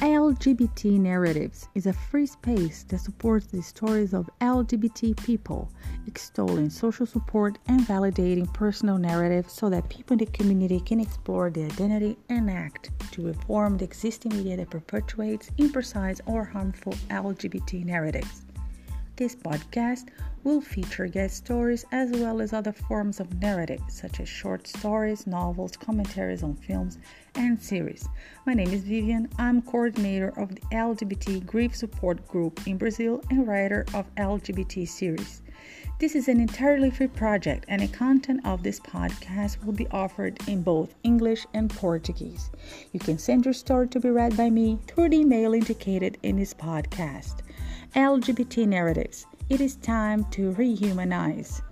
LGBT Narratives is a free space that supports the stories of LGBT people, extolling social support and validating personal narratives so that people in the community can explore their identity and act to reform the existing media that perpetuates imprecise or harmful LGBT narratives. This podcast will feature guest stories as well as other forms of narrative, such as short stories, novels, commentaries on films, and series. My name is Vivian. I'm coordinator of the LGBT Grief Support Group in Brazil and writer of LGBT series. This is an entirely free project, and the content of this podcast will be offered in both English and Portuguese. You can send your story to be read by me through the email indicated in this podcast. LGBT narratives. It is time to rehumanize.